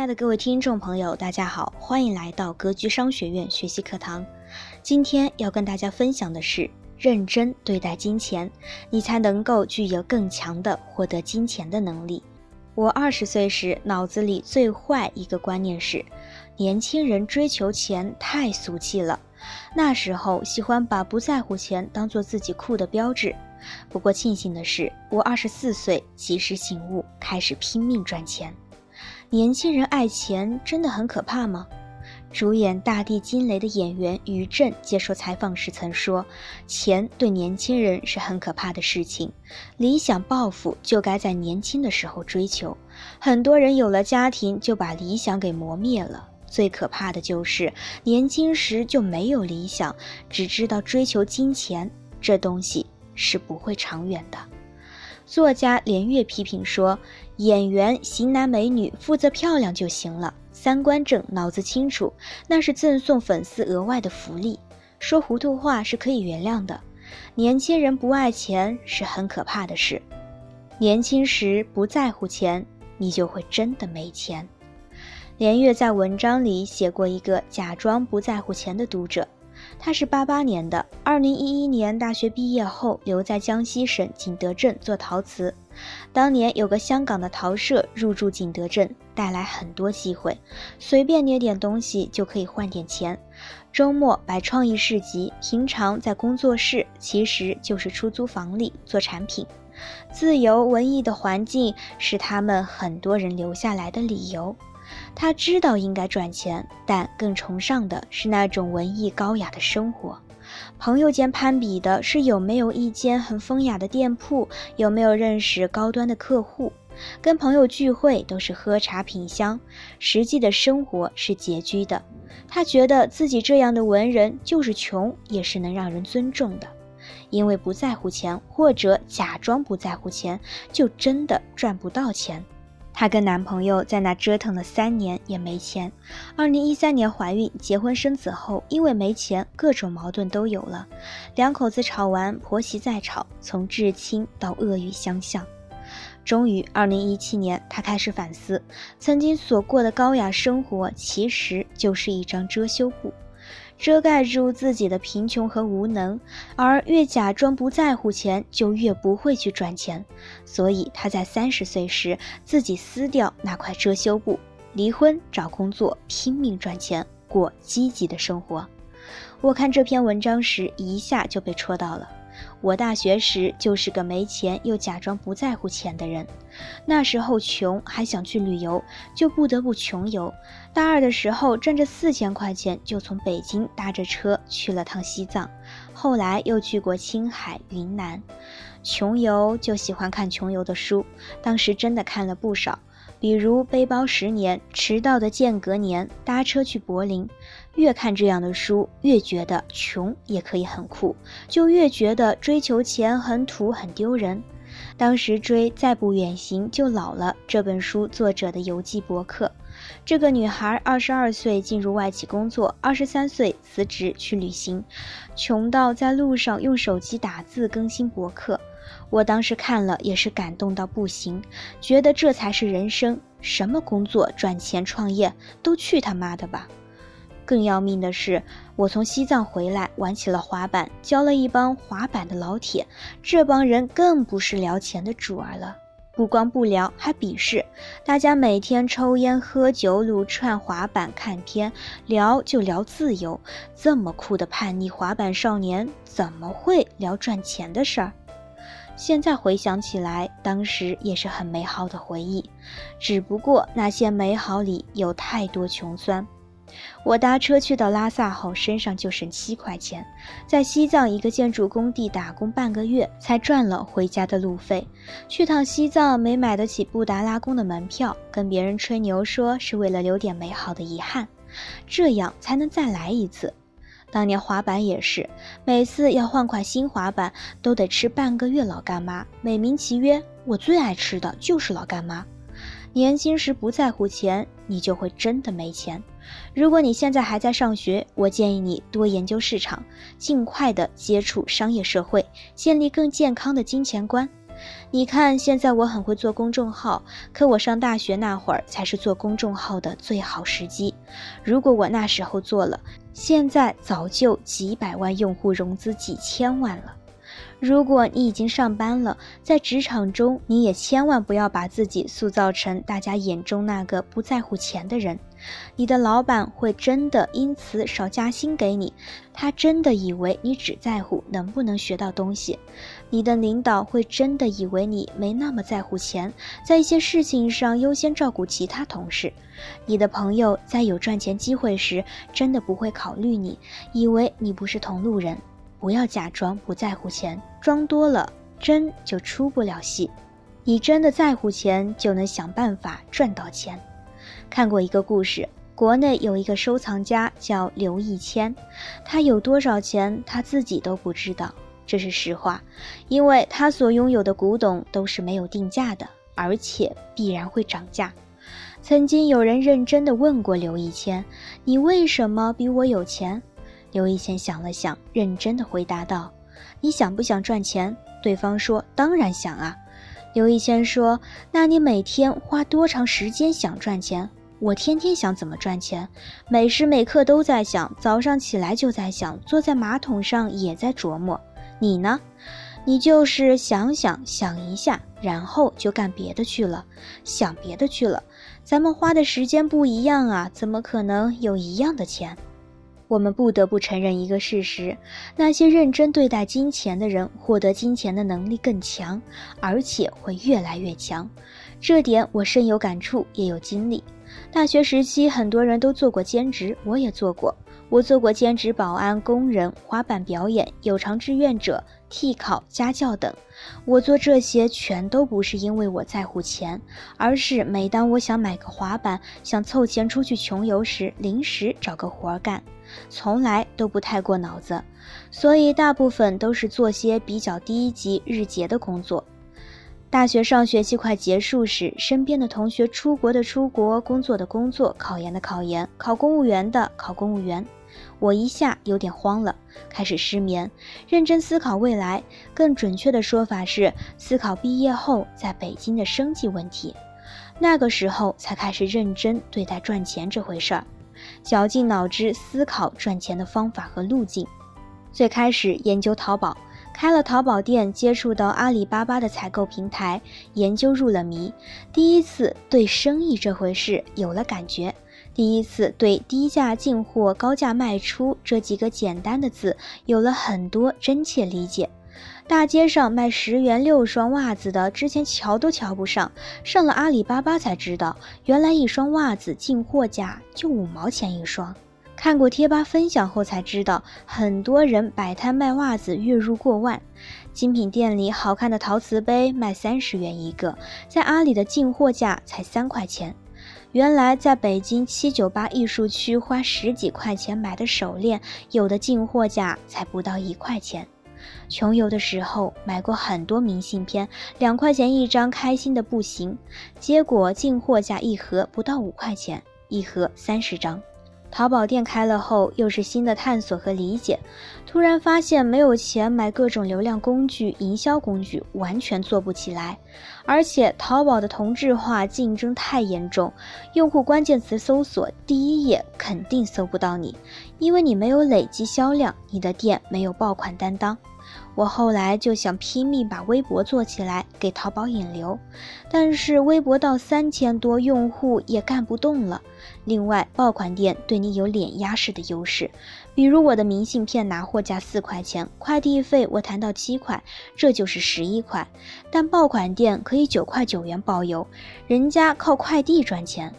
亲爱的各位听众朋友，大家好，欢迎来到格局商学院学习课堂。今天要跟大家分享的是，认真对待金钱，你才能够具有更强的获得金钱的能力。我二十岁时，脑子里最坏一个观念是，年轻人追求钱太俗气了。那时候喜欢把不在乎钱当做自己酷的标志。不过庆幸的是，我二十四岁及时醒悟，开始拼命赚钱。年轻人爱钱真的很可怕吗？主演《大地惊雷》的演员于震接受采访时曾说：“钱对年轻人是很可怕的事情，理想抱负就该在年轻的时候追求。很多人有了家庭就把理想给磨灭了。最可怕的就是年轻时就没有理想，只知道追求金钱，这东西是不会长远的。”作家连月批评说：“演员、型男美女负责漂亮就行了，三观正、脑子清楚，那是赠送粉丝额外的福利。说糊涂话是可以原谅的。年轻人不爱钱是很可怕的事。年轻时不在乎钱，你就会真的没钱。”连岳在文章里写过一个假装不在乎钱的读者。他是八八年的，二零一一年大学毕业后留在江西省景德镇做陶瓷。当年有个香港的陶社入驻景德镇，带来很多机会，随便捏点东西就可以换点钱。周末摆创意市集，平常在工作室，其实就是出租房里做产品。自由文艺的环境是他们很多人留下来的理由。他知道应该赚钱，但更崇尚的是那种文艺高雅的生活。朋友间攀比的是有没有一间很风雅的店铺，有没有认识高端的客户。跟朋友聚会都是喝茶品香，实际的生活是拮据的。他觉得自己这样的文人，就是穷也是能让人尊重的，因为不在乎钱，或者假装不在乎钱，就真的赚不到钱。她跟男朋友在那折腾了三年也没钱。二零一三年怀孕、结婚生子后，因为没钱，各种矛盾都有了。两口子吵完，婆媳再吵，从至亲到恶语相向。终于，二零一七年，她开始反思，曾经所过的高雅生活，其实就是一张遮羞布。遮盖住自己的贫穷和无能，而越假装不在乎钱，就越不会去赚钱。所以他在三十岁时自己撕掉那块遮羞布，离婚找工作，拼命赚钱，过积极的生活。我看这篇文章时，一下就被戳到了。我大学时就是个没钱又假装不在乎钱的人，那时候穷还想去旅游，就不得不穷游。大二的时候赚着四千块钱，就从北京搭着车去了趟西藏，后来又去过青海、云南。穷游就喜欢看穷游的书，当时真的看了不少。比如背包十年、迟到的间隔年、搭车去柏林，越看这样的书，越觉得穷也可以很酷，就越觉得追求钱很土很丢人。当时追《再不远行就老了》这本书作者的游记博客，这个女孩二十二岁进入外企工作，二十三岁辞职去旅行，穷到在路上用手机打字更新博客。我当时看了也是感动到不行，觉得这才是人生，什么工作、赚钱、创业都去他妈的吧！更要命的是，我从西藏回来，玩起了滑板，交了一帮滑板的老铁，这帮人更不是聊钱的主儿了，不光不聊，还鄙视。大家每天抽烟、喝酒、撸串、滑板、看片，聊就聊自由。这么酷的叛逆滑板少年，怎么会聊赚钱的事儿？现在回想起来，当时也是很美好的回忆，只不过那些美好里有太多穷酸。我搭车去到拉萨后，身上就剩七块钱，在西藏一个建筑工地打工半个月，才赚了回家的路费。去趟西藏没买得起布达拉宫的门票，跟别人吹牛说是为了留点美好的遗憾。这样才能再来一次。当年滑板也是，每次要换块新滑板都得吃半个月老干妈，美名其曰我最爱吃的就是老干妈。年轻时不在乎钱，你就会真的没钱。如果你现在还在上学，我建议你多研究市场，尽快的接触商业社会，建立更健康的金钱观。你看，现在我很会做公众号，可我上大学那会儿才是做公众号的最好时机。如果我那时候做了，现在早就几百万用户，融资几千万了。如果你已经上班了，在职场中，你也千万不要把自己塑造成大家眼中那个不在乎钱的人。你的老板会真的因此少加薪给你，他真的以为你只在乎能不能学到东西。你的领导会真的以为你没那么在乎钱，在一些事情上优先照顾其他同事。你的朋友在有赚钱机会时，真的不会考虑你，以为你不是同路人。不要假装不在乎钱，装多了真就出不了戏。你真的在乎钱，就能想办法赚到钱。看过一个故事，国内有一个收藏家叫刘义谦，他有多少钱他自己都不知道，这是实话，因为他所拥有的古董都是没有定价的，而且必然会涨价。曾经有人认真的问过刘义谦：“你为什么比我有钱？”刘义谦想了想，认真的回答道：“你想不想赚钱？”对方说：“当然想啊。”刘一谦说：“那你每天花多长时间想赚钱？”我天天想怎么赚钱，每时每刻都在想，早上起来就在想，坐在马桶上也在琢磨。你呢？你就是想想想一下，然后就干别的去了，想别的去了。咱们花的时间不一样啊，怎么可能有一样的钱？我们不得不承认一个事实：那些认真对待金钱的人，获得金钱的能力更强，而且会越来越强。这点我深有感触，也有经历。大学时期，很多人都做过兼职，我也做过。我做过兼职保安、工人、滑板表演、有偿志愿者、替考、家教等。我做这些全都不是因为我在乎钱，而是每当我想买个滑板，想凑钱出去穷游时，临时找个活儿干。从来都不太过脑子，所以大部分都是做些比较低级日结的工作。大学上学期快结束时，身边的同学出国的出国，工作的工作，考研的考研，考公务员的考公务员，我一下有点慌了，开始失眠，认真思考未来。更准确的说法是，思考毕业后在北京的生计问题。那个时候才开始认真对待赚钱这回事儿。绞尽脑汁思考赚钱的方法和路径，最开始研究淘宝，开了淘宝店，接触到阿里巴巴的采购平台，研究入了迷，第一次对生意这回事有了感觉，第一次对低价进货、高价卖出这几个简单的字有了很多真切理解。大街上卖十元六双袜子的，之前瞧都瞧不上，上了阿里巴巴才知道，原来一双袜子进货价就五毛钱一双。看过贴吧分享后才知道，很多人摆摊卖袜子月入过万。精品店里好看的陶瓷杯卖三十元一个，在阿里的进货价才三块钱。原来在北京七九八艺术区花十几块钱买的手链，有的进货价才不到一块钱。穷游的时候买过很多明信片，两块钱一张，开心的不行。结果进货价一盒不到五块钱，一盒三十张。淘宝店开了后，又是新的探索和理解。突然发现没有钱买各种流量工具、营销工具，完全做不起来。而且淘宝的同质化竞争太严重，用户关键词搜索第一页肯定搜不到你，因为你没有累积销量，你的店没有爆款担当。我后来就想拼命把微博做起来，给淘宝引流，但是微博到三千多用户也干不动了。另外，爆款店对你有碾压式的优势，比如我的明信片拿货价四块钱，快递费我谈到七块，这就是十一块。但爆款店可以九块九元包邮，人家靠快递赚钱。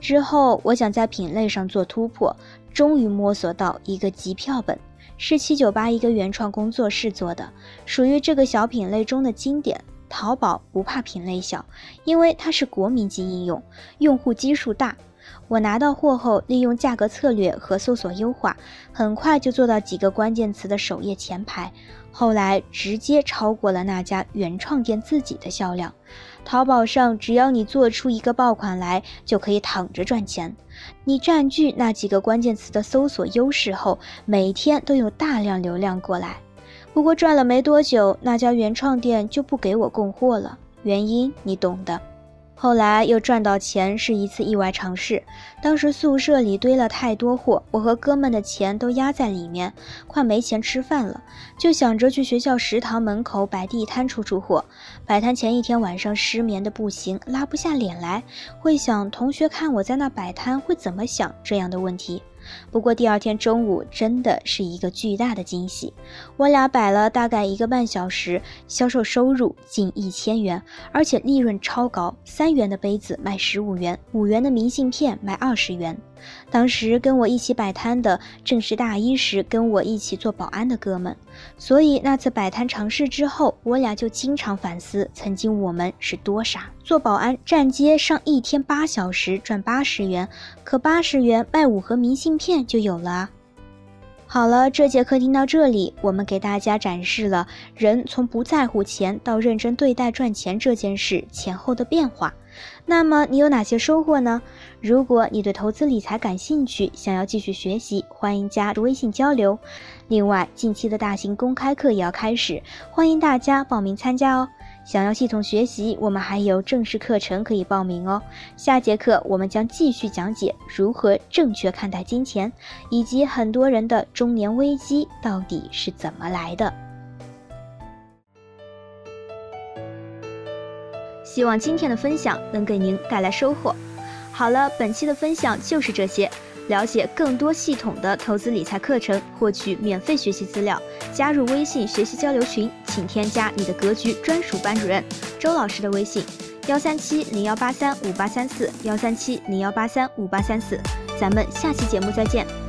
之后，我想在品类上做突破，终于摸索到一个集票本。是七九八一个原创工作室做的，属于这个小品类中的经典。淘宝不怕品类小，因为它是国民级应用，用户基数大。我拿到货后，利用价格策略和搜索优化，很快就做到几个关键词的首页前排。后来直接超过了那家原创店自己的销量。淘宝上，只要你做出一个爆款来，就可以躺着赚钱。你占据那几个关键词的搜索优势后，每天都有大量流量过来。不过赚了没多久，那家原创店就不给我供货了，原因你懂的。后来又赚到钱是一次意外尝试，当时宿舍里堆了太多货，我和哥们的钱都压在里面，快没钱吃饭了，就想着去学校食堂门口摆地摊出出货。摆摊前一天晚上失眠的不行，拉不下脸来，会想同学看我在那摆摊会怎么想这样的问题。不过第二天中午真的是一个巨大的惊喜，我俩摆了大概一个半小时，销售收入近一千元，而且利润超高，三元的杯子卖十五元，五元的明信片卖二十元。当时跟我一起摆摊的正是大一时跟我一起做保安的哥们，所以那次摆摊尝试之后，我俩就经常反思，曾经我们是多傻。做保安站街上一天八小时赚八十元，可八十元卖五盒明信片就有了。好了，这节课听到这里，我们给大家展示了人从不在乎钱到认真对待赚钱这件事前后的变化。那么你有哪些收获呢？如果你对投资理财感兴趣，想要继续学习，欢迎加入微信交流。另外，近期的大型公开课也要开始，欢迎大家报名参加哦。想要系统学习，我们还有正式课程可以报名哦。下节课我们将继续讲解如何正确看待金钱，以及很多人的中年危机到底是怎么来的。希望今天的分享能给您带来收获。好了，本期的分享就是这些。了解更多系统的投资理财课程，获取免费学习资料，加入微信学习交流群，请添加你的格局专属班主任周老师的微信：幺三七零幺八三五八三四幺三七零幺八三五八三四。咱们下期节目再见。